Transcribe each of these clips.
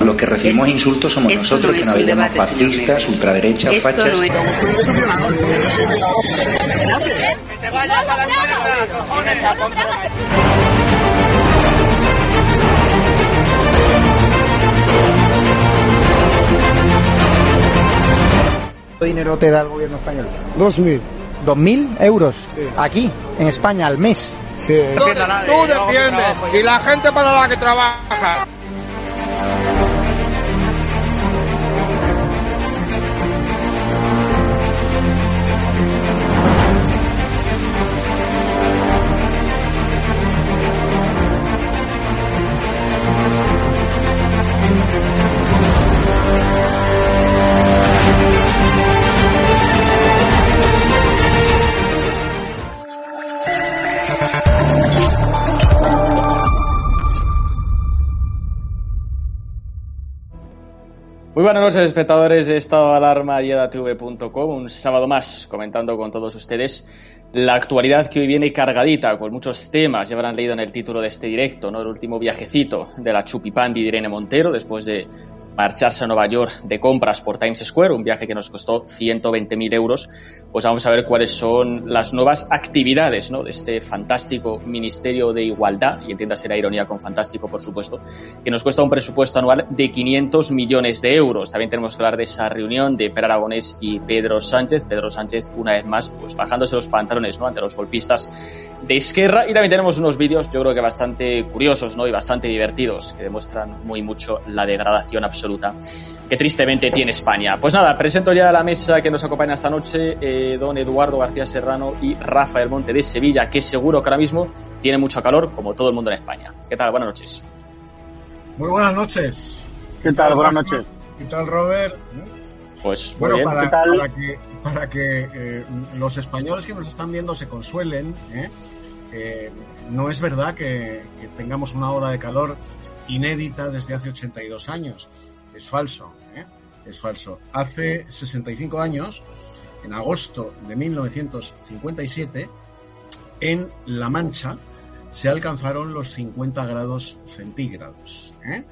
Los que recibimos Esto- insultos somos nosotros, no que nos llamamos fascistas, ultraderechas, Esto fachas. no es... ¿Cuánto dinero te da el gobierno español? Dos mil. ¿Dos mil euros? Sí. Aquí, en España, al mes. Sí. Tú defiendes y la gente para la que trabaja. Muy buenas noches, espectadores de Estado de Alarma y edatv.com. Un sábado más comentando con todos ustedes la actualidad que hoy viene cargadita con muchos temas. Ya habrán leído en el título de este directo, ¿no? El último viajecito de la Chupipandi de Irene Montero después de marcharse a Nueva York de compras por Times Square, un viaje que nos costó 120.000 euros. Pues vamos a ver cuáles son las nuevas actividades ¿no? de este fantástico Ministerio de Igualdad, y entiéndase la ironía con fantástico, por supuesto, que nos cuesta un presupuesto anual de 500 millones de euros. También tenemos que hablar de esa reunión de Per Aragonés y Pedro Sánchez. Pedro Sánchez, una vez más, pues bajándose los pantalones ¿no? ante los golpistas de Esquerra. Y también tenemos unos vídeos, yo creo que bastante curiosos ¿no? y bastante divertidos, que demuestran muy mucho la degradación absoluta que tristemente tiene España. Pues nada, presento ya a la mesa que nos acompaña esta noche, eh, don Eduardo García Serrano y Rafael Monte de Sevilla, que seguro que ahora mismo tiene mucho calor, como todo el mundo en España. ¿Qué tal? Buenas noches. Muy buenas noches. ¿Qué tal? Buenas noches. ¿Qué tal, Robert? Pues muy Bueno, bien. para, ¿qué tal? para que, para que eh, los españoles que nos están viendo se consuelen, ¿eh? Eh, no es verdad que, que tengamos una ola de calor inédita desde hace 82 años. Es falso, ¿eh? es falso. Hace 65 años, en agosto de 1957, en La Mancha se alcanzaron los 50 grados centígrados. ¿eh?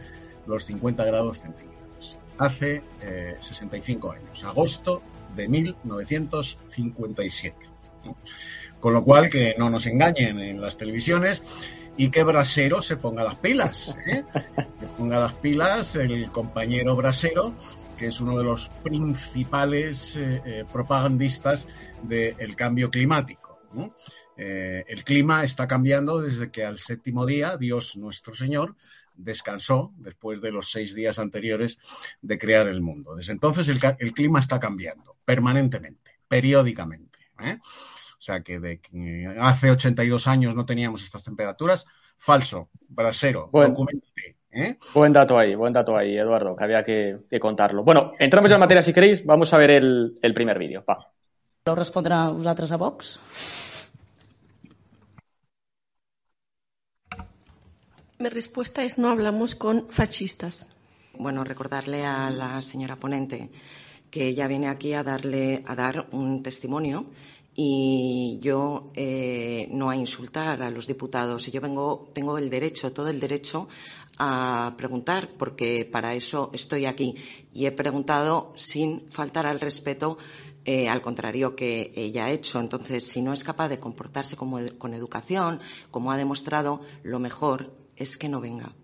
Los 50 grados centígrados. Hace eh, 65 años, agosto de 1957. ¿no? Con lo cual, que no nos engañen en las televisiones y que Brasero se ponga las pilas. ¿eh? Que ponga las pilas el compañero Brasero, que es uno de los principales eh, eh, propagandistas del cambio climático. Eh, el clima está cambiando desde que al séptimo día, Dios nuestro Señor, descansó después de los seis días anteriores de crear el mundo. Desde entonces el, clima está cambiando permanentemente, periódicamente. ¿eh? O sea que de que hace 82 años no teníamos estas temperaturas. Falso, brasero, Bueno. documentate, ¿eh? Buen dato ahí, buen dato ahí, Eduardo, que había que, que contarlo. Bueno, entramos ya en materia si queréis, vamos a ver el, el primer vídeo. Va. Respondre a vosaltres a Vox? Mi respuesta es no hablamos con fascistas. Bueno, recordarle a la señora ponente que ella viene aquí a darle a dar un testimonio y yo eh, no a insultar a los diputados. Y yo vengo, tengo el derecho, todo el derecho a preguntar, porque para eso estoy aquí. Y he preguntado sin faltar al respeto, eh, al contrario que ella ha hecho. Entonces, si no es capaz de comportarse como con educación, como ha demostrado, lo mejor es que no venga.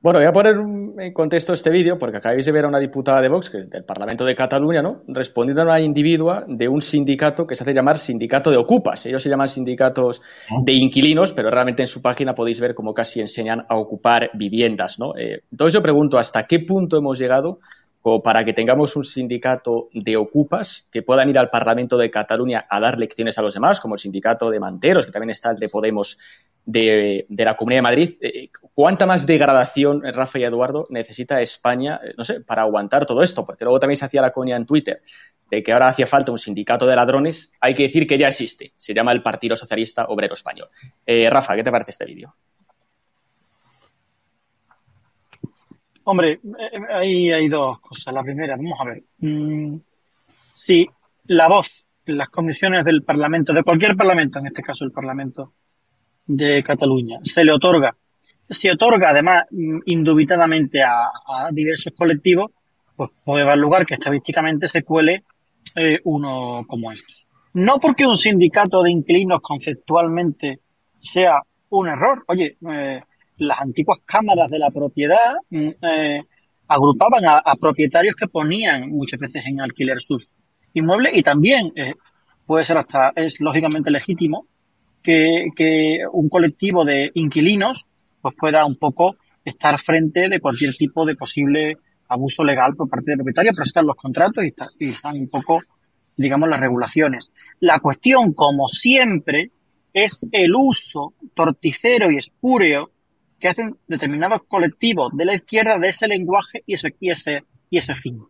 Bueno, voy a poner en contexto este vídeo porque acabáis de ver a una diputada de Vox, que es del Parlamento de Cataluña, ¿no? Respondiendo a una individua de un sindicato que se hace llamar Sindicato de Ocupas. Ellos se llaman sindicatos de inquilinos, pero realmente en su página podéis ver cómo casi enseñan a ocupar viviendas, ¿no? Eh, entonces yo pregunto, ¿hasta qué punto hemos llegado para que tengamos un sindicato de ocupas que puedan ir al Parlamento de Cataluña a dar lecciones a los demás, como el sindicato de manteros, que también está el de Podemos de, la Comunidad de Madrid. Eh, ¿Cuánta más degradación, Rafa y Eduardo, necesita España, eh, no sé, para aguantar todo esto? Porque luego también se hacía la coña en Twitter de que ahora hacía falta un sindicato de ladrones. Hay que decir que ya existe. Se llama el Partido Socialista Obrero Español. Eh, Rafa, ¿qué te parece este vídeo? Hombre, eh, ahí hay dos cosas. La primera, vamos a ver. Mm, si la voz las comisiones del Parlamento, de cualquier Parlamento, en este caso el Parlamento de Cataluña, se le otorga, se otorga además mm, indubitadamente a, diversos colectivos, pues puede dar lugar que estadísticamente se cuele eh, uno como estos. No porque un sindicato de inquilinos conceptualmente sea un error. Oye, eh, las antiguas cámaras de la propiedad mm, eh, agrupaban a, propietarios que ponían muchas veces en alquiler sus inmuebles y también eh, puede ser hasta, es lógicamente legítimo que, un colectivo de inquilinos pues pueda un poco estar frente de cualquier tipo de posible abuso legal por parte del propietario, pero están los contratos y, y están un poco, digamos, las regulaciones. La cuestión, como siempre, es el uso torticero y espúreo que hacen determinados colectivos de la izquierda de ese lenguaje y ese, y ese, y ese fin.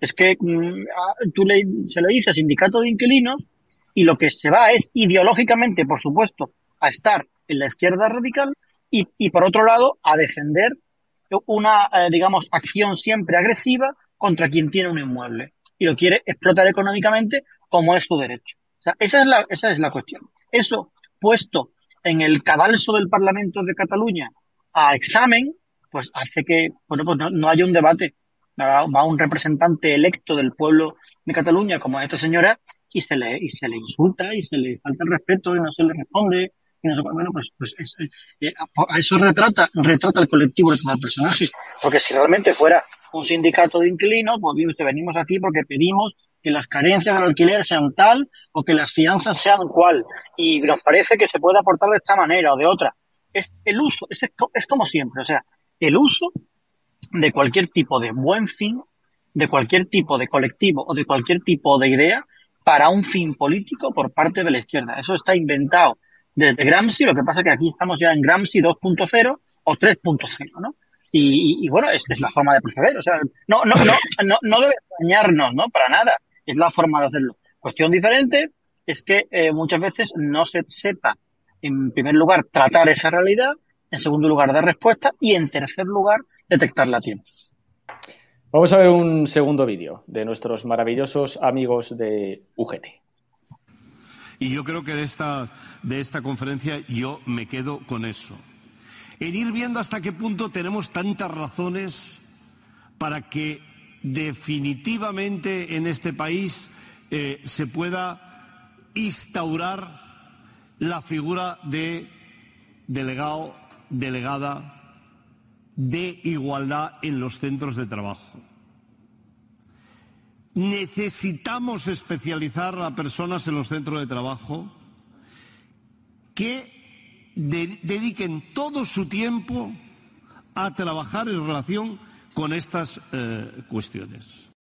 Es que mm, tú le, se le dice sindicato de inquilinos y lo que se va es ideológicamente, por supuesto, a estar en la izquierda radical y, por otro lado, a defender una, eh, digamos, acción siempre agresiva contra quien tiene un inmueble y lo quiere explotar económicamente como es su derecho. O sea, esa es la, esa es la cuestión. Eso puesto en el cadalso del Parlamento de Cataluña a examen, pues hace que bueno, pues no, haya un debate. Va, un representante electo del pueblo de Cataluña como esta señora y se le y se le insulta y se le falta el respeto y no se le responde y no bueno pues, pues eh, a eso retrata retrata el colectivo de cada personaje. Porque si realmente fuera un sindicato de inquilinos pues venimos aquí porque pedimos que las carencias del alquiler sean tal o que las fianzas sean cual. Y nos parece que se puede aportar de esta manera o de otra es el uso, es, es como siempre, o sea, el uso de cualquier tipo de buen fin, de cualquier tipo de colectivo o de cualquier tipo de idea para un fin político por parte de la izquierda. Eso está inventado desde Gramsci, lo que pasa es que aquí estamos ya en Gramsci 2.0 o 3.0, ¿no? Y, y, bueno, es, es, la forma de proceder, o sea, no, no, no, no, no debe dañarnos, ¿no? Para nada, es la forma de hacerlo. Cuestión diferente es que eh, muchas veces no se sepa en primer lugar, tratar esa realidad, en segundo lugar, dar respuesta y en tercer lugar, detectarla a tiempo. Vamos a ver un segundo vídeo de nuestros maravillosos amigos de UGT. Y yo creo que de esta, de esta conferencia yo me quedo con eso. En ir viendo hasta qué punto tenemos tantas razones para que definitivamente en este país eh, se pueda instaurar la figura de delegado, delegada de igualdad en los centros de trabajo. Necesitamos especializar a personas en los centros de trabajo que dediquen todo su tiempo a trabajar en relación con estas eh, cuestiones.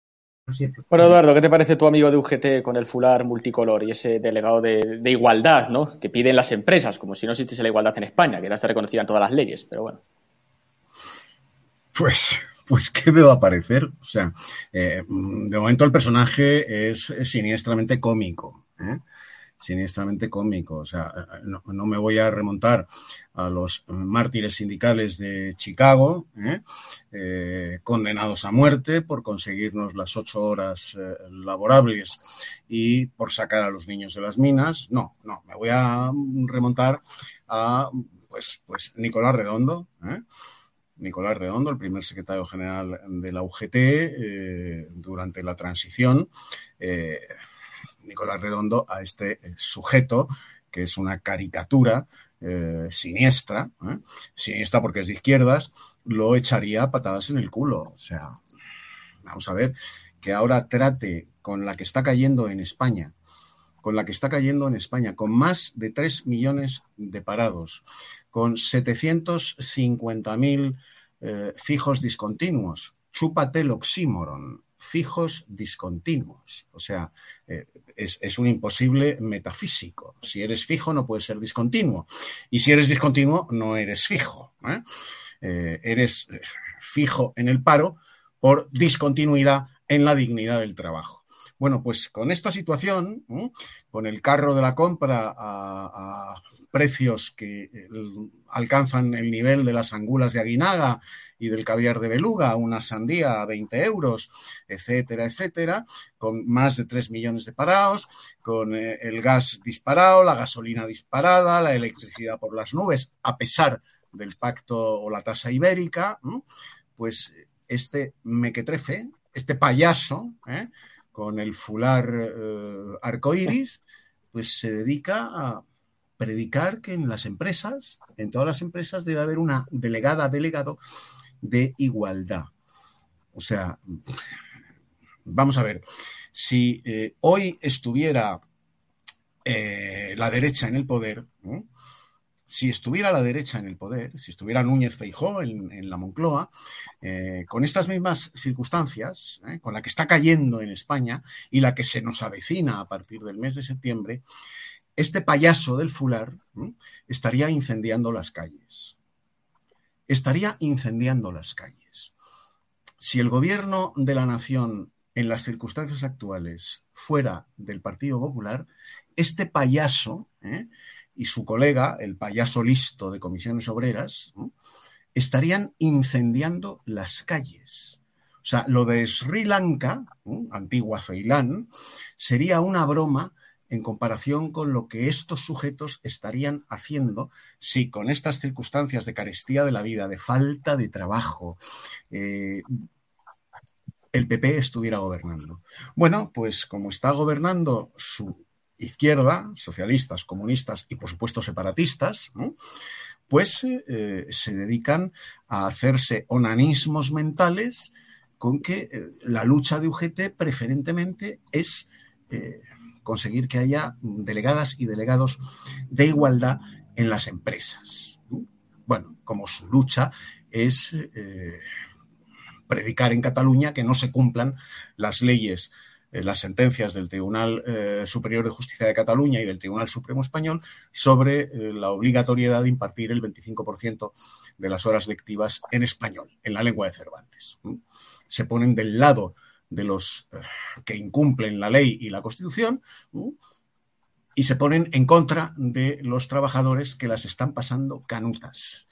Bueno, Eduardo, ¿qué te parece tu amigo de UGT con el fular multicolor y ese delegado de, igualdad, ¿no? Que piden las empresas, como si no existiese la igualdad en España, que ya está reconocida en todas las leyes, pero bueno. Pues, pues, ¿qué me va a parecer? O sea, eh, de momento el personaje es, siniestramente cómico. ¿eh? Siniestramente cómico. O sea, no, me voy a remontar a los mártires sindicales de Chicago, ¿eh? Eh, condenados a muerte por conseguirnos las ocho horas eh, laborables y por sacar a los niños de las minas. No, no, me voy a remontar a pues, pues Nicolás Redondo. Nicolás Redondo, el primer secretario general de la UGT durante la transición. Nicolás Redondo a este eh, sujeto que es una caricatura eh, siniestra, ¿eh? siniestra porque es de izquierdas, lo echaría patadas en el culo. O sea, vamos a ver, que ahora trate con la que está cayendo en España, con la que está cayendo en España, con más de 3 millones de parados, con 750.000 mil fijos discontinuos, chúpate el oxímoron, fijos discontinuos. O sea, eh, es, un imposible metafísico. Si eres fijo no puedes ser discontinuo. Y si eres discontinuo no eres fijo. ¿eh? Eh, eres fijo en el paro por discontinuidad en la dignidad del trabajo. Bueno, pues con esta situación, con el carro de la compra a precios que eh, alcanzan el nivel de las angulas de Aguinaga y del caviar de beluga, una sandía a 20 euros, etcétera, etcétera, con más de 3 millones de parados, con eh, el gas disparado, la gasolina disparada, la electricidad por las nubes, a pesar del pacto o la tasa ibérica, pues este mequetrefe, este payaso, ¿eh? con el fular arcoíris, pues se dedica a predicar que en las empresas, en todas las empresas, debe haber una delegada, delegado de igualdad. O sea, vamos a ver, si eh, hoy estuviera eh, la derecha en el poder, si estuviera la derecha en el poder, si estuviera Núñez Feijó en, la Moncloa, eh, con estas mismas circunstancias, con la que está cayendo en España y la que se nos avecina a partir del mes de septiembre, este payaso del fular estaría incendiando las calles. Estaría incendiando las calles. Si el gobierno de la nación en las circunstancias actuales fuera del Partido Popular, este payaso ¿eh? y su colega, el payaso listo de comisiones obreras, estarían incendiando las calles. O sea, lo de Sri Lanka, antigua Ceilán, sería una broma en comparación con lo que estos sujetos estarían haciendo si con estas circunstancias de carestía de la vida, de falta de trabajo, eh, el PP estuviera gobernando. Bueno, pues como está gobernando su izquierda, socialistas, comunistas y por supuesto separatistas, pues eh, se dedican a hacerse onanismos mentales con que eh, la lucha de UGT preferentemente es conseguir que haya delegadas y delegados de igualdad en las empresas. Bueno, como su lucha es eh, predicar en Cataluña que no se cumplan las leyes, eh, las sentencias del Tribunal eh, Superior de Justicia de Cataluña y del Tribunal Supremo Español sobre la obligatoriedad de impartir el 25% de las horas lectivas en español, en la lengua de Cervantes. Se ponen del lado de los eh, que incumplen la ley y la Constitución y se ponen en contra de los trabajadores que las están pasando canutas,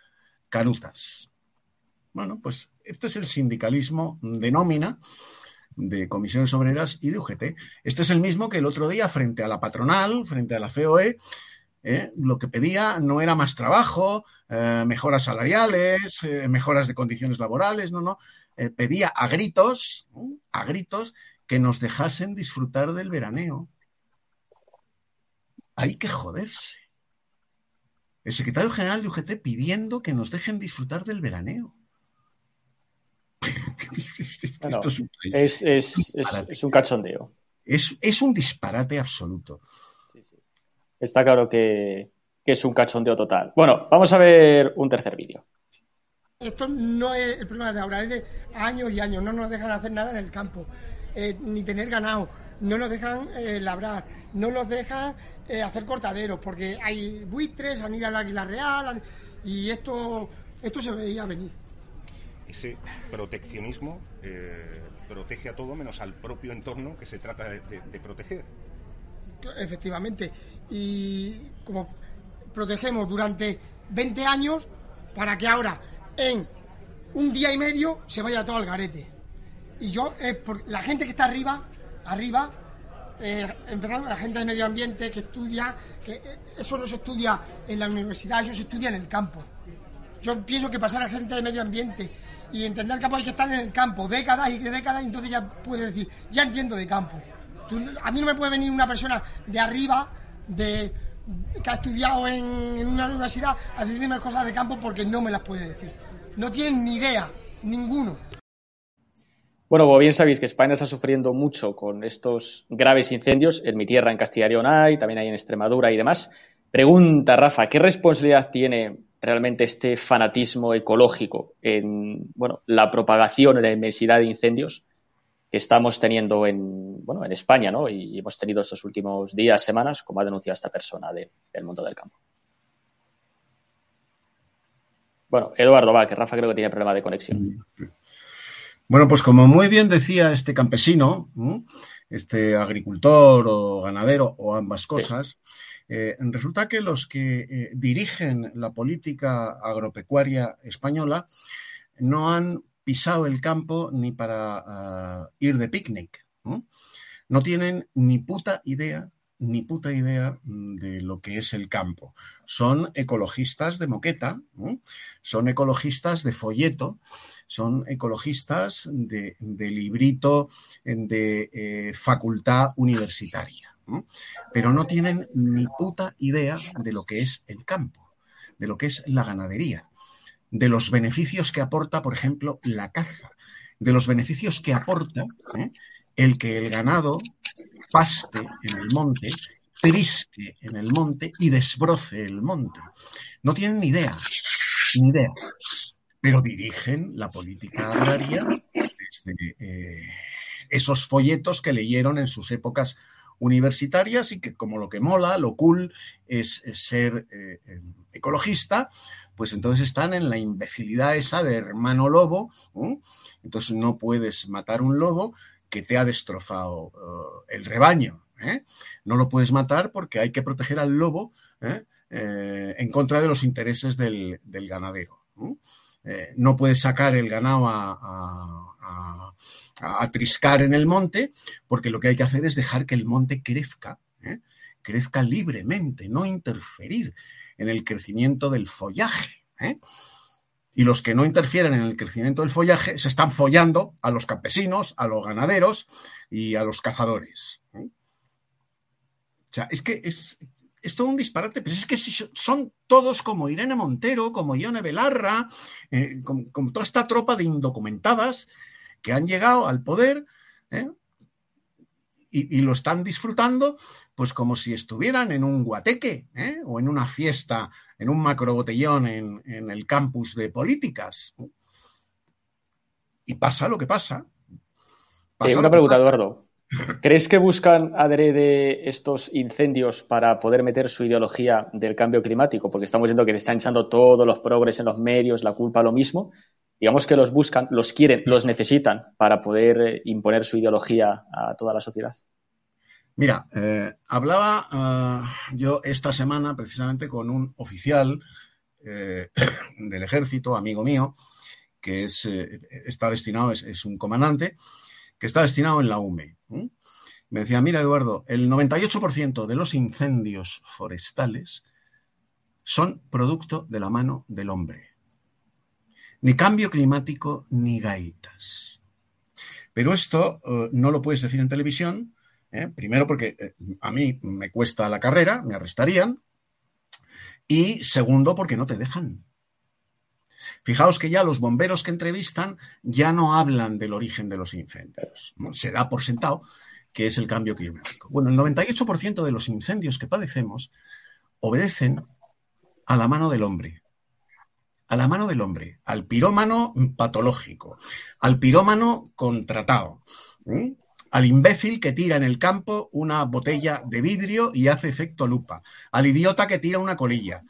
canutas. Bueno, pues este es el sindicalismo de nómina de comisiones obreras y de UGT. Este es el mismo que el otro día frente a la patronal, frente a la COE, ¿eh? lo que pedía no era más trabajo, eh, mejoras salariales, mejoras de condiciones laborales, no, no, eh, pedía a gritos, a gritos, que nos dejasen disfrutar del veraneo. Hay que joderse. El secretario general de UGT pidiendo que nos dejen disfrutar del veraneo. es, un cachondeo. Es, un disparate absoluto. Está claro que es un cachondeo total. Bueno, vamos a ver un tercer vídeo. Esto no es el problema de ahora, es de años y años. No nos dejan hacer nada en el campo, eh, ni tener ganado, no nos dejan eh, labrar, no nos dejan eh, hacer cortaderos, porque hay buitres, anida el águila real, y esto, esto se veía venir. Ese proteccionismo protege a todo menos al propio entorno que se trata de, de proteger. Efectivamente. Y como protegemos durante 20 años, para que ahora en un día y medio se vaya todo al garete. Y yo, por la gente que está arriba, arriba, eh, la gente de medio ambiente que estudia, que eh, eso no se estudia en la universidad, eso se estudia en el campo. Yo pienso que pasar a gente de medio ambiente y entender el campo hay que estar en el campo décadas y décadas, y entonces ya puede decir, ya entiendo de campo. a mí no me puede venir una persona de arriba, de que ha estudiado en, en una universidad, a decirme cosas de campo porque no me las puede decir no tienen ni idea, ninguno. Bueno, como bien sabéis que España está sufriendo mucho con estos graves incendios, en mi tierra, en Castilla y León hay, también hay en Extremadura y demás. Pregunta, Rafa, ¿qué responsabilidad tiene realmente este fanatismo ecológico en bueno, la propagación y la inmensidad de incendios que estamos teniendo en, bueno, en España, ¿no? Y hemos tenido estos últimos días, semanas, como ha denunciado esta persona del mundo del campo. Bueno, Eduardo, va, que Rafa creo que tiene problema de conexión. Bueno, pues como muy bien decía este campesino, este agricultor o ganadero o ambas cosas, eh, resulta que los que eh, dirigen la política agropecuaria española no han pisado el campo ni para ah, ir de picnic. ¿no? tienen ni puta idea ni puta idea mm, de lo que es el campo. Son ecologistas de moqueta, son ecologistas de folleto, son ecologistas de, librito de eh, facultad universitaria, pero no tienen ni puta idea de lo que es el campo, de lo que es la ganadería, de los beneficios que aporta, por ejemplo, la caja, de los beneficios que aporta ¿eh? el que el ganado paste en el monte, trisque en el monte y desbroce el monte. No tienen ni idea, ni idea, pero dirigen la política agraria desde eh, esos folletos que leyeron en sus épocas universitarias y que como lo que mola, lo cool es, ser eh, em, ecologista, pues entonces están en la imbecilidad esa de hermano lobo, entonces no puedes matar un lobo que te ha destrozado eh, el rebaño. ¿eh? No lo puedes matar porque hay que proteger al lobo ¿eh? en contra de los intereses del, ganadero. ¿no? puedes sacar el ganado a, triscar en el monte porque lo que hay que hacer es dejar que el monte crezca, crezca libremente, no interferir en el crecimiento del follaje y los que no interfieren en el crecimiento del follaje se están follando a los campesinos, a los ganaderos y a los cazadores. O sea, es que es, todo un disparate, pero es que son todos como Irene Montero, como Ione Belarra, eh, como, toda esta tropa de indocumentadas que han llegado al poder ¿eh? Y, lo están disfrutando, pues como si estuvieran en un guateque ¿eh? o en una fiesta, en un macrobotellón en, en el campus de políticas. Y pasa lo que pasa. Eh, una pregunta, Eduardo. ¿Crees que buscan adrede estos incendios para poder meter su ideología del cambio climático? Porque estamos viendo que le están echando todos los progres en los medios, la culpa lo mismo. Digamos que los buscan, los quieren, los necesitan para poder eh, imponer su ideología a toda la sociedad. Mira, eh, hablaba eh, yo esta semana precisamente con un oficial del ejército, amigo mío, que es, está destinado, es, un comandante, que está destinado en la UME. Me decía, mira Eduardo, el 98% de los incendios forestales son producto de la mano del hombre. Ni cambio climático ni gaitas. Pero esto eh, no lo puedes decir en televisión, ¿eh? primero porque eh, a mí me cuesta la carrera, me arrestarían, y segundo porque no te dejan. Fijaos que ya los bomberos que entrevistan ya no hablan del origen de los incendios. Se da por sentado que es el cambio climático. Bueno, el 98% de los incendios que padecemos obedecen a la mano del hombre. A la mano del hombre, al pirómano patológico, al pirómano contratado, al imbécil que tira en el campo una botella de vidrio y hace efecto lupa, al idiota que tira una colilla,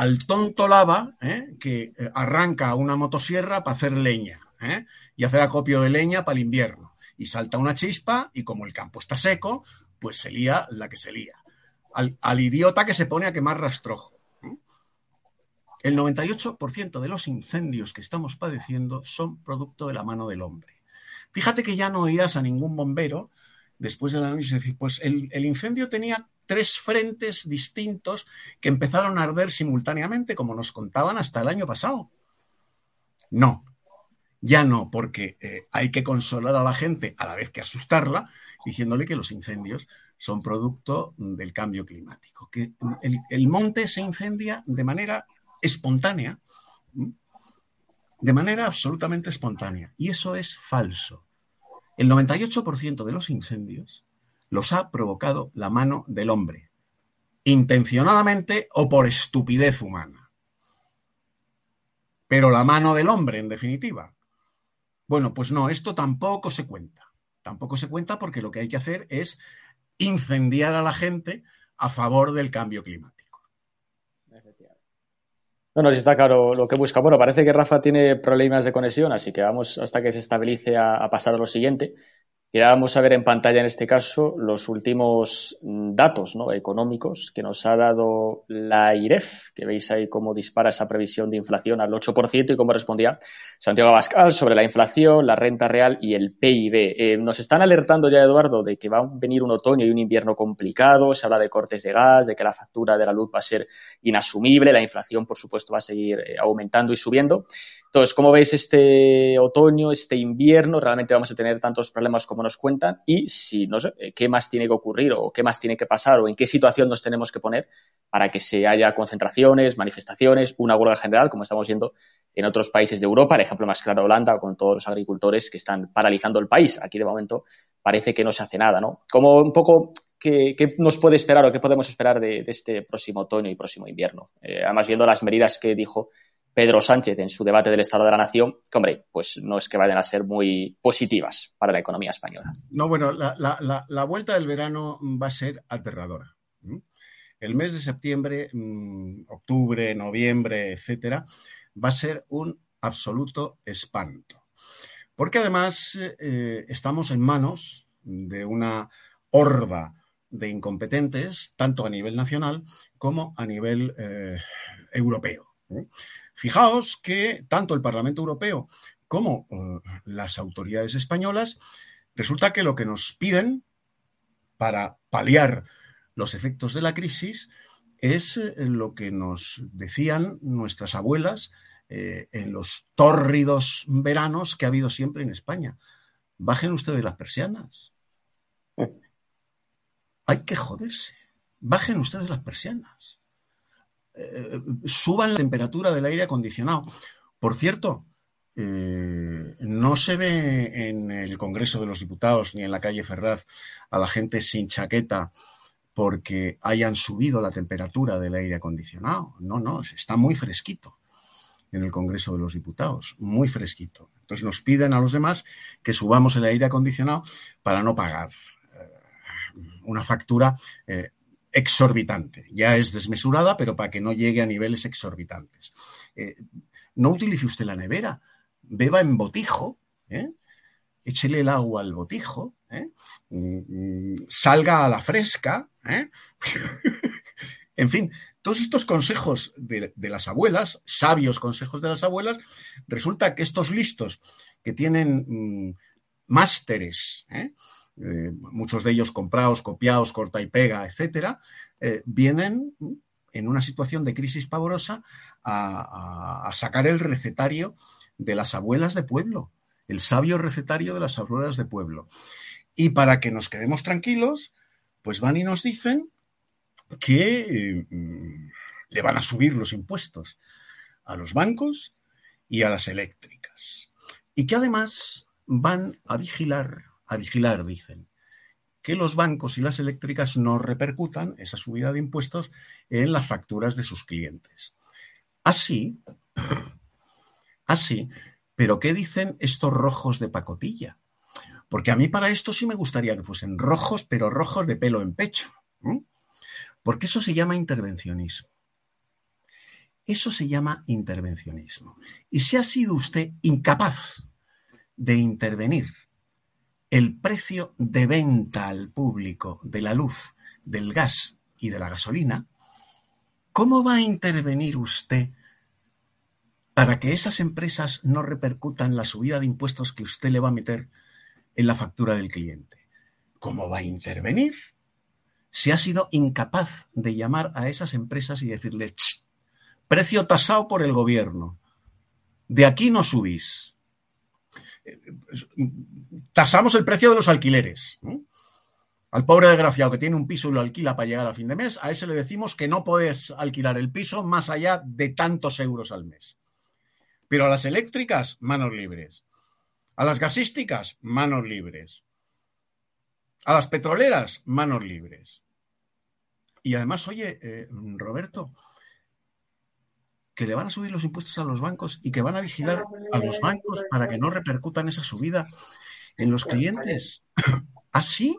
al tonto lava ¿eh? que eh, arranca una motosierra para hacer leña ¿eh? y hacer acopio de leña para el invierno. Y salta una chispa y como el campo está seco, pues se lía la que se lía. Al, idiota que se pone a quemar rastrojo. El 98% de los incendios que estamos padeciendo son producto de la mano del hombre. Fíjate que ya no irás a ningún bombero después del análisis decir, pues el incendio tenía tres frentes distintos que empezaron a arder simultáneamente, como nos contaban hasta el año pasado. No, ya no, porque eh, hay que consolar a la gente a la vez que asustarla, diciéndole que los incendios son producto del cambio climático, que el, monte se incendia de manera espontánea, de manera absolutamente espontánea, y eso es falso. El 98% de los incendios los ha provocado la mano del hombre, intencionadamente o por estupidez humana. pero la mano del hombre, en definitiva. Bueno, pues no, esto tampoco se cuenta. Tampoco se cuenta porque lo que hay que hacer es incendiar a la gente a favor del cambio climático. No, no, si está claro lo que busca. Bueno, parece que Rafa tiene problemas de conexión, así que vamos hasta que se estabilice a, a pasar a lo siguiente. Y vamos a ver en pantalla, en este caso, los últimos mm, datos económicos que nos ha dado la IREF, que veis ahí cómo dispara esa previsión de inflación al 8% y cómo respondía Santiago Abascal sobre la inflación, la renta real y el PIB. Eh, nos están alertando ya, Eduardo, de que va a venir un otoño y un invierno complicado, se habla de cortes de gas, de que la factura de la luz va a ser inasumible, la inflación, por supuesto, va a seguir eh, aumentando y subiendo. Entonces, ¿cómo veis este otoño, este invierno? ¿Realmente vamos a tener tantos problemas como nos cuentan? Y si, no sé, ¿qué más tiene que ocurrir o qué más tiene que pasar o en qué situación nos tenemos que poner para que se haya concentraciones, manifestaciones, una huelga general, como estamos viendo en otros países de Europa? El ejemplo más claro, Holanda, con todos los agricultores que están paralizando el país. Aquí, de momento, parece que no se hace nada, ¿no? Como un poco ¿Qué, nos puede esperar o qué podemos esperar de, este próximo otoño y próximo invierno? Eh, además, viendo las medidas que dijo Pedro Sánchez en su debate del Estado de la Nación, que hombre, pues no es que vayan a ser muy positivas para la economía española. No, bueno, la, vuelta del verano va a ser aterradora. El mes de septiembre, mm, octubre, noviembre, etcétera, va a ser un absoluto espanto. Porque además eh, estamos en manos de una horda de incompetentes, tanto a nivel nacional como a nivel eh, europeo. Fijaos que tanto el Parlamento Europeo como eh, las autoridades españolas resulta que lo que nos piden para paliar los efectos de la crisis es eh, lo que nos decían nuestras abuelas eh, en los tórridos veranos que ha habido siempre en España. Bajen ustedes las persianas. Hay que joderse. Bajen ustedes las persianas. Eh, suban la temperatura del aire acondicionado. Por cierto, eh, no se ve en el Congreso de los Diputados ni en la calle Ferraz a la gente sin chaqueta porque hayan subido la temperatura del aire acondicionado. No, no, está muy fresquito en el Congreso de los Diputados, muy fresquito. Entonces nos piden a los demás que subamos el aire acondicionado para no pagar eh, una factura exorbitante. Ya es desmesurada, pero para que no llegue a niveles exorbitantes. Eh, no utilice usted la nevera, beba en botijo, ¿eh? échele el agua al botijo, ¿eh? mm, salga a la fresca. en fin, todos estos consejos de, las abuelas, sabios consejos de las abuelas, resulta que estos listos que tienen mm, másteres, eh, muchos de ellos comprados, copiados, corta y pega, etcétera, eh, vienen en una situación de crisis pavorosa a, sacar el recetario de las abuelas de pueblo, el sabio recetario de las abuelas de pueblo. Y para que nos quedemos tranquilos, pues van y nos dicen que mm, le van a subir los impuestos a los bancos y a las eléctricas. Y que además van a vigilar a vigilar, dicen, que los bancos y las eléctricas no repercutan esa subida de impuestos en las facturas de sus clientes. Así, así, pero ¿qué dicen estos rojos de pacotilla? Porque a mí para esto sí me gustaría que fuesen rojos, pero rojos de pelo en pecho. Porque eso se llama intervencionismo. Eso se llama intervencionismo. Y si ha sido usted incapaz de intervenir el precio de venta al público de la luz, del gas y de la gasolina, ¿cómo va a intervenir usted para que esas empresas no repercutan la subida de impuestos que usted le va a meter en la factura del cliente? ¿Cómo va a intervenir? Si ha sido incapaz de llamar a esas empresas y decirles, precio tasado por el gobierno, de aquí no subís, tasamos el precio de los alquileres. Al pobre desgraciado que tiene un piso y lo alquila para llegar a fin de mes, a ese le decimos que no puedes alquilar el piso más allá de tantos euros al mes. Pero a las eléctricas, manos libres. A las gasísticas, manos libres. A las petroleras, manos libres. Y además, oye, eh, Roberto, que le van a subir los impuestos a los bancos y que van a vigilar a los bancos para que no repercutan esa subida en los clientes. ¿Así?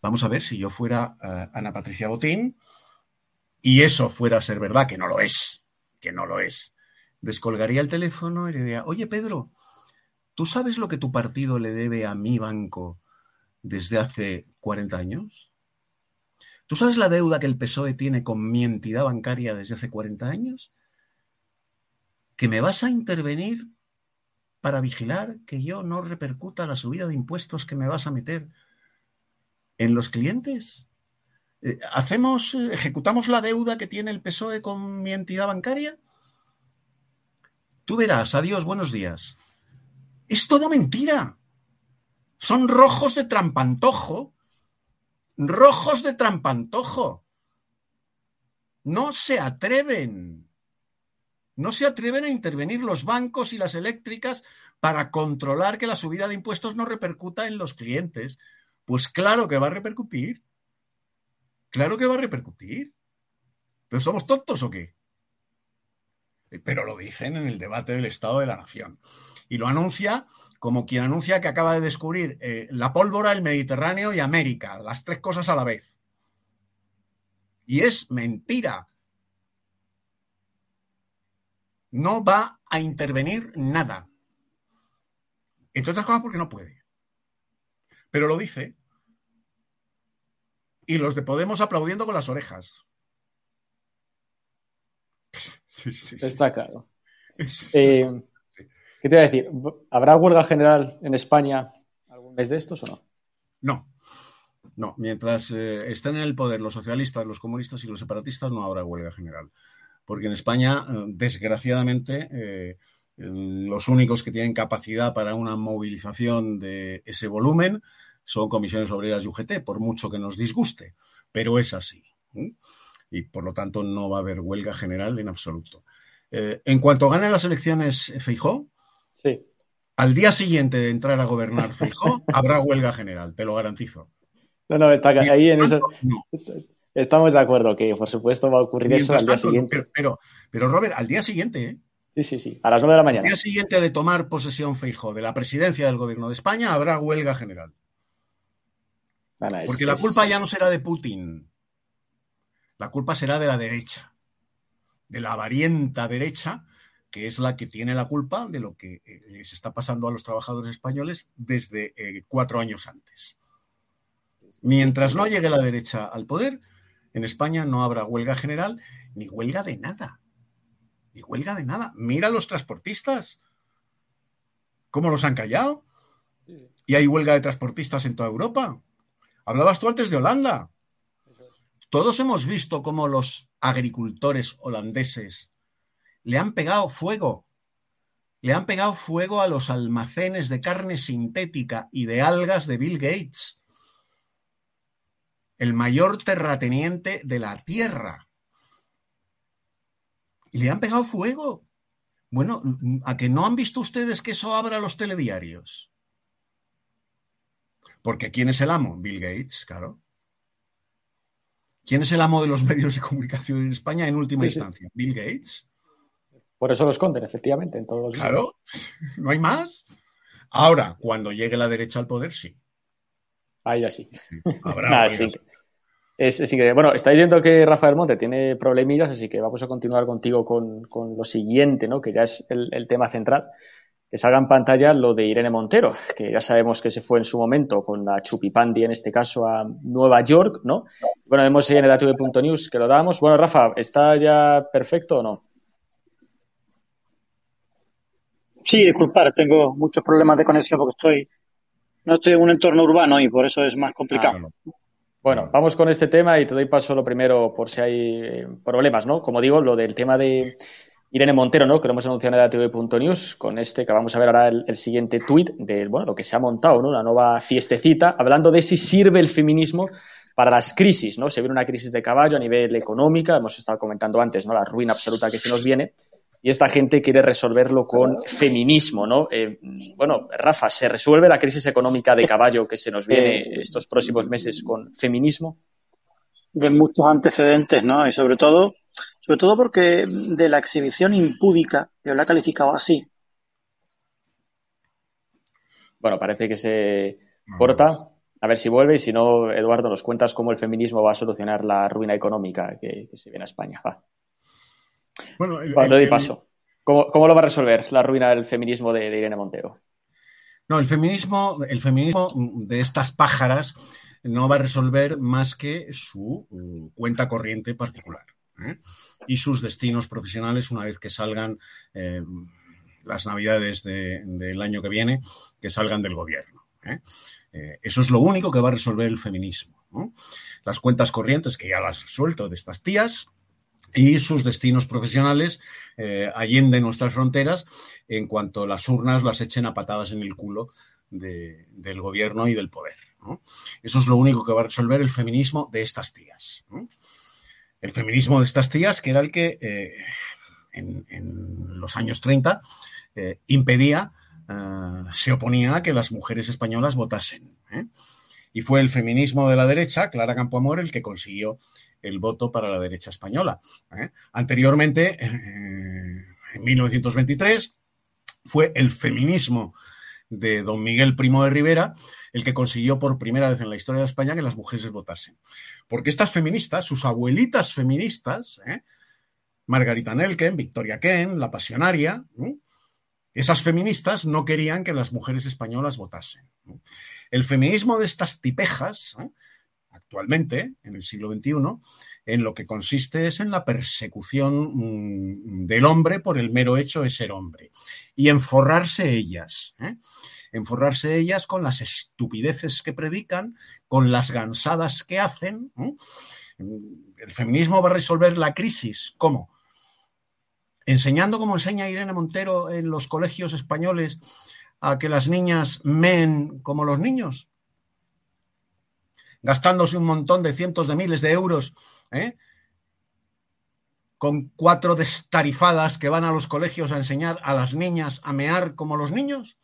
Vamos a ver si yo fuera uh, Ana Patricia Botín y eso fuera a ser verdad, que no lo es, que no lo es. Descolgaría el teléfono y le diría, oye Pedro, ¿tú sabes lo que tu partido le debe a mi banco desde hace 40 años? ¿Tú sabes la deuda que el PSOE tiene con mi entidad bancaria desde hace 40 años? ¿Que me vas a intervenir para vigilar que yo no repercuta la subida de impuestos que me vas a meter en los clientes? Eh, ¿Hacemos, eh, ejecutamos la deuda que tiene el PSOE con mi entidad bancaria? Tú verás, adiós, buenos días. Es todo mentira. Son rojos de trampantojo rojos de trampantojo. No se atreven. No se atreven a intervenir los bancos y las eléctricas para controlar que la subida de impuestos no repercuta en los clientes. Pues claro que va a repercutir. Claro que va a repercutir. ¿Pero somos tontos o qué? Pero lo dicen en el debate del Estado de la Nación. Y lo anuncia como quien anuncia que acaba de descubrir eh, la pólvora, el Mediterráneo y América, las tres cosas a la vez. Y es mentira. No va a intervenir nada. Entre otras cosas porque no puede. Pero lo dice. Y los de Podemos aplaudiendo con las orejas. Sí, sí, Está claro. Eh, ¿Qué te iba a decir? ¿Habrá huelga general en España algún mes de estos o no? No. No, mientras eh, estén en el poder los socialistas, los comunistas y los separatistas, no habrá huelga general. Porque en España, eh, desgraciadamente, eh, los únicos que tienen capacidad para una movilización de ese volumen son comisiones obreras y UGT, por mucho que nos disguste. Pero es así. Y por lo tanto no va a haber huelga general en absoluto. en cuanto gane las elecciones Feijó, Sí. Al día siguiente de entrar a gobernar Fijo, habrá huelga general, te lo garantizo. No, no, está ahí en eso. Estamos de acuerdo que, por supuesto, va a ocurrir eso al día siguiente. Pero, pero, Robert, al día siguiente, ¿eh? Sí, sí, sí. A las nueve de la mañana. Al día siguiente de tomar posesión Feijo de la presidencia del gobierno de España, habrá huelga general. Porque la culpa ya no será de Putin. La culpa será de la derecha. De la varienta derecha que es la que tiene la culpa de lo que eh, les está pasando a los trabajadores españoles desde eh, cuatro años antes. Mientras no llegue la derecha al poder, en España no habrá huelga general ni huelga de nada. Ni huelga de nada. Mira a los transportistas. ¿Cómo los han callado? Y hay huelga de transportistas en toda Europa. Hablabas tú antes de Holanda. Todos hemos visto cómo los agricultores holandeses le han pegado fuego. Le han pegado fuego a los almacenes de carne sintética y de algas de Bill Gates, el mayor terrateniente de la Tierra. Y le han pegado fuego. Bueno, ¿a que no han visto ustedes que eso abra los telediarios? Porque ¿quién es el amo? Bill Gates, claro. ¿Quién es el amo de los medios de comunicación en España en última instancia? Bill Gates. Por eso lo esconden, efectivamente, en todos los Claro, no hay más. Ahora, cuando llegue la derecha al poder, sí. Ahí así. Habrá sí. Es, bueno, estáis viendo que Rafael Monte tiene problemillas, así que vamos a continuar contigo con, lo siguiente, ¿no? Que ya es el, tema central. Que salga en pantalla lo de Irene Montero, que ya sabemos que se fue en su momento con la Chupipandi, en este caso, a Nueva York, ¿no? Bueno, vemos ahí en el News que lo damos. Bueno, Rafa, ¿está ya perfecto o no? Sí, disculpar, tengo muchos problemas de conexión porque estoy no estoy en un entorno urbano y por eso es más complicado. bueno, vamos con este tema y te doy paso lo primero por si hay eh, problemas, ¿no? Como digo, lo del tema de Irene Montero, ¿no? Que lo hemos anunciado en tv.news con este que vamos a ver ahora el, siguiente tuit de, bueno, lo que se ha montado, ¿no? Una nueva fiestecita hablando de si sirve el feminismo para las crisis, ¿no? Se viene una crisis de caballo a nivel económica, hemos estado comentando antes, ¿no? La ruina absoluta que se nos viene y esta gente quiere resolverlo con feminismo, ¿no? Eh, bueno, Rafa, ¿se resuelve la crisis económica de caballo que se nos viene eh, estos próximos meses con feminismo? De muchos antecedentes, ¿no? Y sobre todo Sobre todo porque de la exhibición impúdica, yo la he calificado así. Bueno, parece que se corta. A ver si vuelve y si no, Eduardo, nos cuentas cómo el feminismo va a solucionar la ruina económica que, se viene a España. Va. Bueno, Cuando doy paso. ¿Cómo, lo va a resolver la ruina del feminismo de, Irene Montero? No, el feminismo, el feminismo de estas pájaras no va a resolver más que su uh, cuenta corriente particular ¿eh? y sus destinos profesionales una vez que salgan eh, las navidades del año que viene, que salgan del gobierno. ¿eh? eso es lo único que va a resolver el feminismo. Las cuentas corrientes, que ya las ha resuelto de estas tías, y sus destinos profesionales allende nuestras fronteras en cuanto las urnas las echen a patadas en el culo del gobierno y del poder. Eso es lo único que va a resolver el feminismo de estas tías. El feminismo de estas tías, que era el que eh, en, los años 30 eh, impedía, eh, se oponía a que las mujeres españolas votasen. Y fue el feminismo de la derecha, Clara Campoamor, el que consiguió el voto para la derecha española. Anteriormente, en 1923, fue el feminismo de don Miguel Primo de Rivera, el que consiguió por primera vez en la historia de España que las mujeres votasen. Porque estas feministas, sus abuelitas feministas, ¿eh? Margarita Nelken, Victoria Ken, la pasionaria, esas feministas no querían que las mujeres españolas votasen. El feminismo de estas tipejas, ¿eh? Actualmente, en el siglo XXI, en lo que consiste es en la persecución mm, del hombre por el mero hecho de ser hombre y en forrarse ellas. ¿eh? enforrarse ellas con las estupideces que predican, con las gansadas que hacen. El feminismo va a resolver la crisis. ¿Cómo? Enseñando como enseña Irene Montero en los colegios españoles a que las niñas men como los niños, gastándose un montón de cientos de miles de euros, ¿eh? con cuatro destarifadas que van a los colegios a enseñar a las niñas a mear como los niños.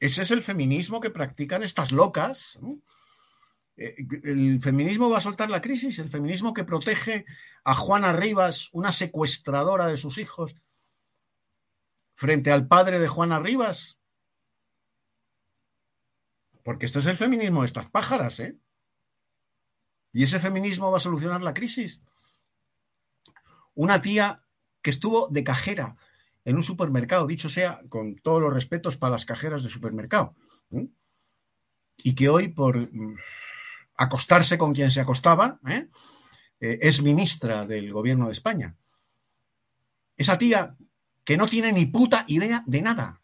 Ese es el feminismo que practican estas locas. Eh, el feminismo va a soltar la crisis, el feminismo que protege a Juana Rivas, una secuestradora de sus hijos, frente al padre de Juana Rivas. Porque este es el feminismo de estas pájaras, ¿eh? Y ese feminismo va a solucionar la crisis. Una tía que estuvo de cajera en un supermercado, dicho sea con todos los respetos para las cajeras de supermercado, y que hoy por mm, acostarse con quien se acostaba, ¿eh? Eh, es ministra del gobierno de España. Esa tía que no tiene ni puta idea de nada,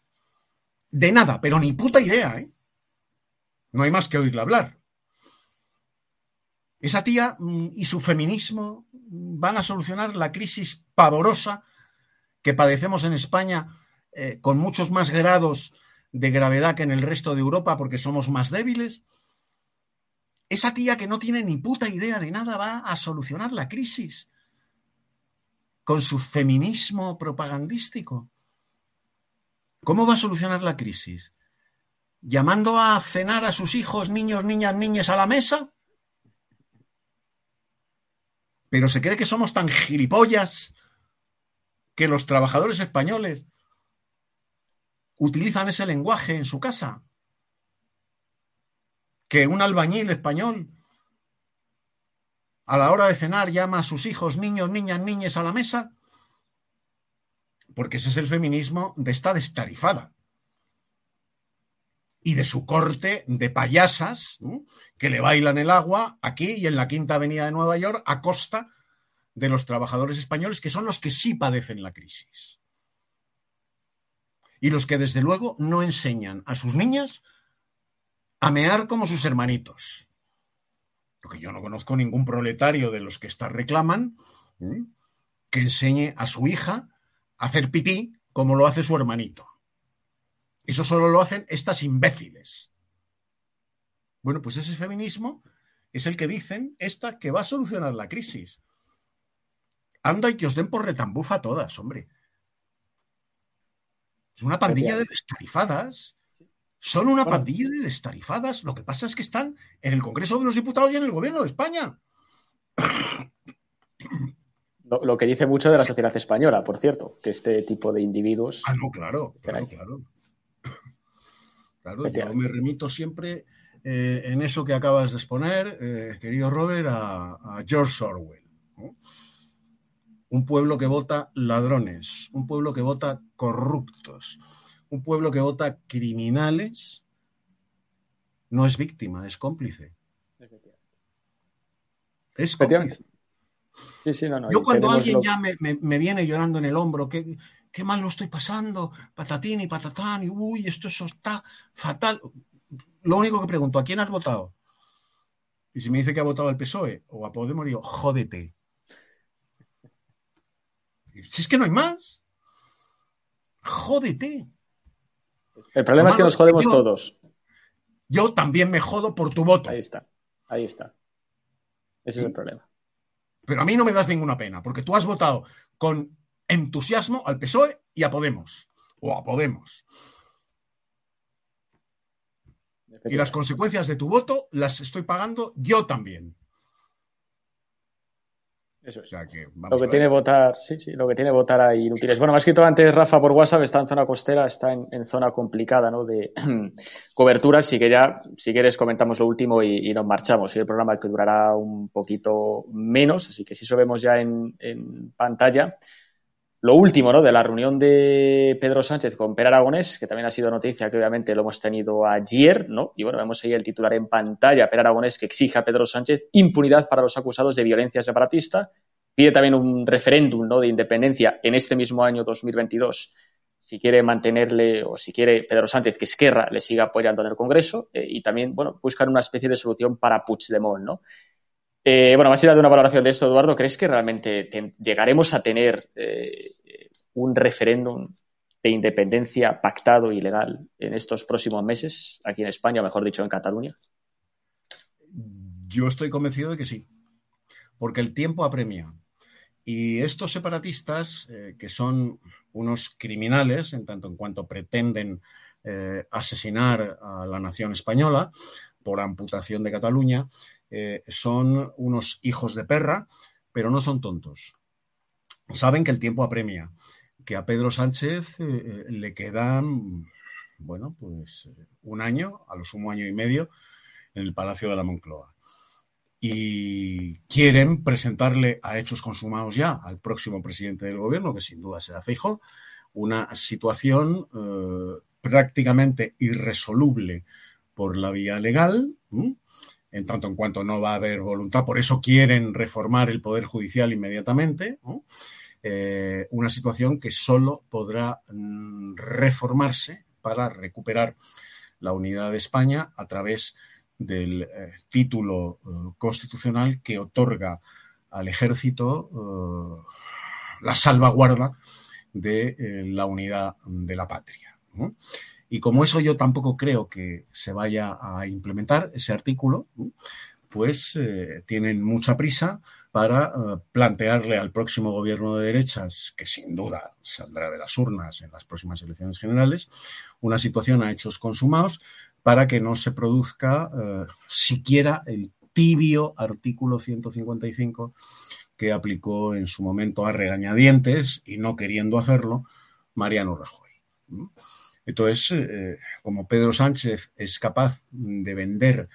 de nada, pero ni puta idea, ¿eh? No hay más que oírla hablar. Esa tía mm, y su feminismo van a solucionar la crisis pavorosa que padecemos en España eh, con muchos más grados de gravedad que en el resto de Europa porque somos más débiles. Esa tía que no tiene ni puta idea de nada va a solucionar la crisis con su feminismo propagandístico. ¿Cómo va a solucionar la crisis? ¿Llamando a cenar a sus hijos, niños, niñas, niñas a la mesa? Pero se cree que somos tan gilipollas que los trabajadores españoles utilizan ese lenguaje en su casa, que un albañil español a la hora de cenar llama a sus hijos niños, niñas, niñas a la mesa, porque ese es el feminismo de esta destarifada y de su corte de payasas que le bailan el agua aquí y en la Quinta Avenida de Nueva York a costa de los trabajadores españoles, que son los que sí padecen la crisis. Y los que desde luego no enseñan a sus niñas a mear como sus hermanitos. Porque yo no conozco ningún proletario de los que estas reclaman que enseñe a su hija a hacer pipí como lo hace su hermanito. Eso solo lo hacen estas imbéciles. Bueno, pues ese feminismo es el que dicen esta que va a solucionar la crisis. Anda y que os den por retambufa todas, hombre. Es una pandilla de destarifadas. Son una pandilla de destarifadas. Lo que pasa es que están en el Congreso de los Diputados y en el Gobierno de España. Lo, que dice mucho de la sociedad española, por cierto, que este tipo de individuos. Ah, no, claro, claro, claro. Claro, yo me remito siempre eh, en eso que acabas de exponer, eh, querido Robert, a, George Orwell. Un pueblo que vota ladrones, un pueblo que vota corruptos, un pueblo que vota criminales, no es víctima, es cómplice. Es cómplice. Yo cuando alguien ya me, viene llorando en el hombro, qué, qué mal lo estoy pasando, patatín y patatán, y uy, esto está fatal. Lo único que pregunto, ¿a quién has votado? Y si me dice que ha votado al PSOE o a Podemos, digo, jódete. Si es que no hay más. Jódete. El problema es que nos jodemos todos. Yo también me jodo por tu voto. Ahí está. Ahí está. Ese es el problema. Pero a mí no me das ninguna pena, porque tú has votado con entusiasmo al PSOE y a Podemos. O a Podemos. Y las consecuencias de tu voto las estoy pagando yo también. Eso es. lo que tiene votar, sí, sí, lo que tiene votar ahí inútiles. Bueno, me ha escrito antes Rafa por WhatsApp, está en zona costera, está en, zona complicada, ¿no? De cobertura, así que ya, si quieres, comentamos lo último y, nos marchamos. Y el programa que durará un poquito menos, así que si eso vemos ya en, en pantalla. Lo último, ¿no? De la reunión de Pedro Sánchez con Per Aragonés, que también ha sido noticia, que obviamente lo hemos tenido ayer, ¿no? Y bueno, vemos ahí el titular en pantalla, Per Aragonés que exige a Pedro Sánchez impunidad para los acusados de violencia separatista. Pide también un referéndum, ¿no? De independencia en este mismo año 2022 si quiere mantenerle o si quiere Pedro Sánchez que Esquerra le siga apoyando en el Congreso eh, y también, bueno, buscar una especie de solución para Puigdemont, ¿no? Eh, bueno, más allá de una valoración de esto, Eduardo, ¿crees que realmente llegaremos a tener eh, un referéndum de independencia pactado y legal en estos próximos meses aquí en España, o mejor dicho, en Cataluña? Yo estoy convencido de que sí, porque el tiempo apremia. Y estos separatistas, eh, que son unos criminales, en tanto en cuanto pretenden asesinar a la nación española por amputación de Cataluña, eh, son unos hijos de perra, pero no son tontos. Saben que el tiempo apremia, que a Pedro Sánchez eh, eh, le quedan, bueno, pues un año, a lo sumo año y medio, en el Palacio de la Moncloa. Y quieren presentarle a hechos consumados ya al próximo presidente del gobierno, que sin duda será Feijóo, una situación prácticamente irresoluble por la vía legal, en tanto en cuanto no va a haber voluntad. Por eso quieren reformar el Poder Judicial inmediatamente. Eh, una situación que solo podrá mm, reformarse para recuperar la unidad de España a través del eh, título eh, constitucional que otorga al ejército la salvaguarda de la unidad de la patria. Y como eso yo tampoco creo que se vaya a implementar ese artículo, pues eh, tienen mucha prisa para eh, plantearle al próximo gobierno de derechas, que sin duda saldrá de las urnas en las próximas elecciones generales, una situación a hechos consumados para que no se produzca eh, siquiera el tibio artículo 155 que aplicó en su momento a regañadientes y no queriendo hacerlo Mariano Rajoy. Entonces, eh, como Pedro Sánchez es capaz de vender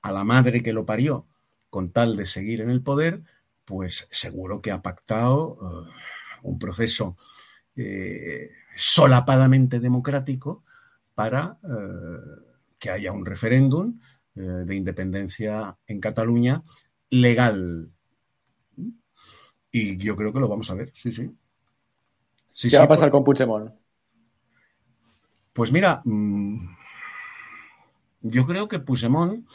a la madre que lo parió con tal de seguir en el poder, pues seguro que ha pactado eh, un proceso eh, solapadamente democrático para que haya un referéndum de independencia en Cataluña legal. Y yo creo que lo vamos a ver, sí, sí. ¿Qué va a pasar con Puigdemont? Pues mira, mm, yo creo que Puigdemont,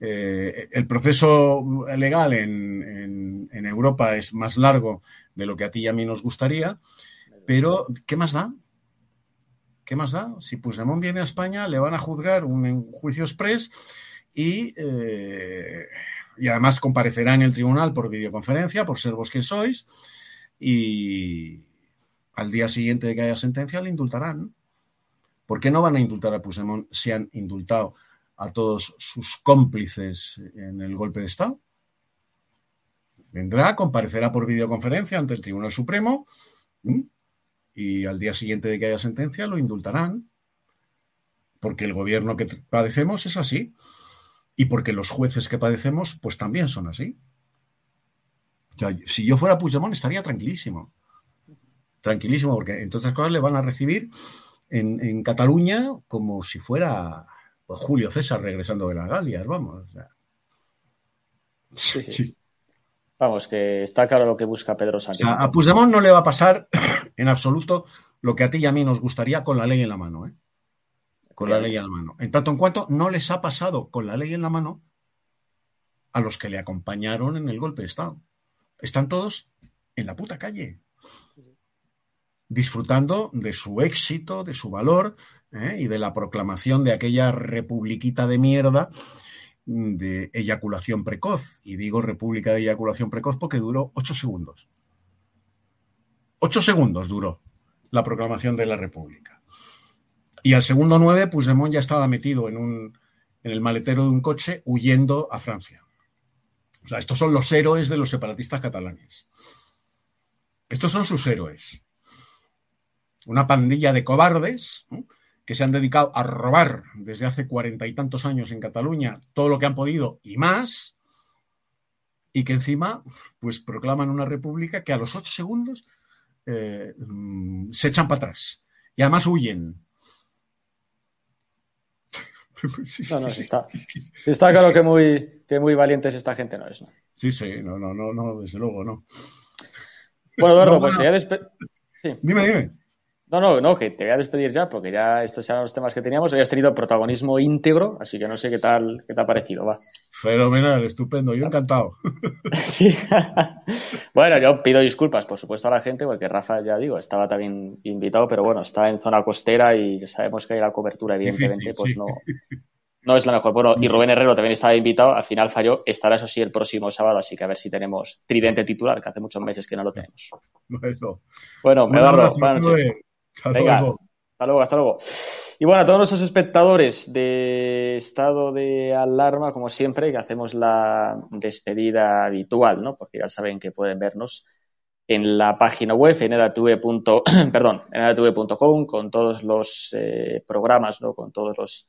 eh, el proceso legal en, Europa es más largo de lo que a ti y a mí nos gustaría, pero ¿qué más da? ¿Qué más da? Si Puigdemont viene a España, le van a juzgar un juicio express y, eh, y además comparecerá en el tribunal por videoconferencia, por ser vos que sois, y al día siguiente de que haya sentencia le indultarán. ¿Por qué no van a indultar a Puigdemont si han indultado a todos sus cómplices en el golpe de Estado? Vendrá, comparecerá por videoconferencia ante el Tribunal Supremo y al día siguiente de que haya sentencia lo indultarán. Porque el gobierno que padecemos es así. Y porque los jueces que padecemos, pues también son así. si yo fuera Puigdemont estaría tranquilísimo. Tranquilísimo, porque entre otras cosas le van a recibir en, Cataluña como si fuera pues, Julio César regresando de las Galias, vamos. sí, sí. Vamos, que está claro lo que busca Pedro Sánchez. a Puigdemont no le va a pasar en absoluto lo que a ti y a mí nos gustaría con la ley en la mano. ¿eh? Con la ley en la mano. En tanto en cuanto no les ha pasado con la ley en la mano a los que le acompañaron en el golpe de Estado. Están todos en la puta calle disfrutando de su éxito, de su valor ¿eh? y de la proclamación de aquella republiquita de mierda de eyaculación precoz. Y digo República de Eyaculación Precoz porque duró ocho segundos. Ocho segundos duró la proclamación de la República. Y al segundo nueve, Puigdemont ya estaba metido en, un, en el maletero de un coche huyendo a Francia. O sea, estos son los héroes de los separatistas catalanes. Estos son sus héroes una pandilla de cobardes que se han dedicado a robar desde hace cuarenta y tantos años en Cataluña todo lo que han podido y más, y que encima pues proclaman una república que a los ocho segundos eh, mm, se echan para atrás y además huyen. No, no, está, está claro que muy, que muy valientes esta gente no es. ¿no? Sí, sí, no, no, no, no, desde luego, no. Bueno, Eduardo, pues ya despe... Dime, dime. No, no, no, que te voy a despedir ya, porque ya estos eran los temas que teníamos. Hoy has tenido protagonismo íntegro, así que no sé qué tal, qué te ha parecido, va. Fenomenal, estupendo, yo encantado. Sí. bueno, yo pido disculpas, por supuesto, a la gente, porque Rafa, ya digo, estaba también invitado, pero bueno, está en zona costera y sabemos que hay la cobertura, evidentemente, pues no, no es la mejor. Bueno, y Rubén Herrero también estaba invitado, al final falló, estará eso sí el próximo sábado, así que a ver si tenemos tridente titular, que hace muchos meses que no lo tenemos. Bueno, bueno Eduardo, buenas noches. Hasta luego. Hasta luego, hasta luego. Y bueno, a todos nuestros espectadores de estado de alarma, como siempre, que hacemos la despedida habitual, ¿no? Porque ya saben que pueden vernos en la página web, en perdón, en con todos los eh, programas, ¿no? Con todos los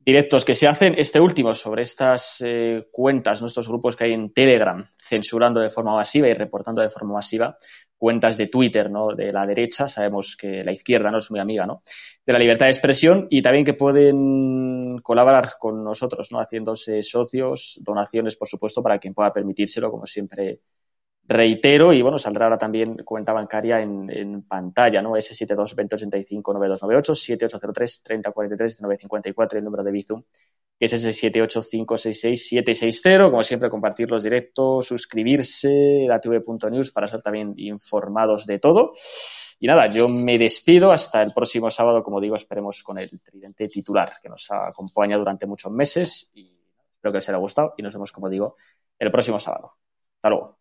directos que se hacen. Este último sobre estas eh, cuentas, nuestros grupos que hay en Telegram, censurando de forma masiva y reportando de forma masiva cuentas de Twitter, ¿no? De la derecha, sabemos que la izquierda no es muy amiga, ¿no? De la libertad de expresión y también que pueden colaborar con nosotros, ¿no? Haciéndose socios, donaciones, por supuesto, para quien pueda permitírselo, como siempre reitero, y bueno, saldrá ahora también cuenta bancaria en, pantalla, ¿no? S72 2085 9298 7803 3043 954 el número de Bizum que es ese 78566-760. Como siempre, compartir los directos, suscribirse, tv.news para ser también informados de todo. Y nada, yo me despido hasta el próximo sábado, como digo, esperemos con el tridente titular que nos acompaña durante muchos meses y espero que os haya gustado y nos vemos, como digo, el próximo sábado. Hasta luego.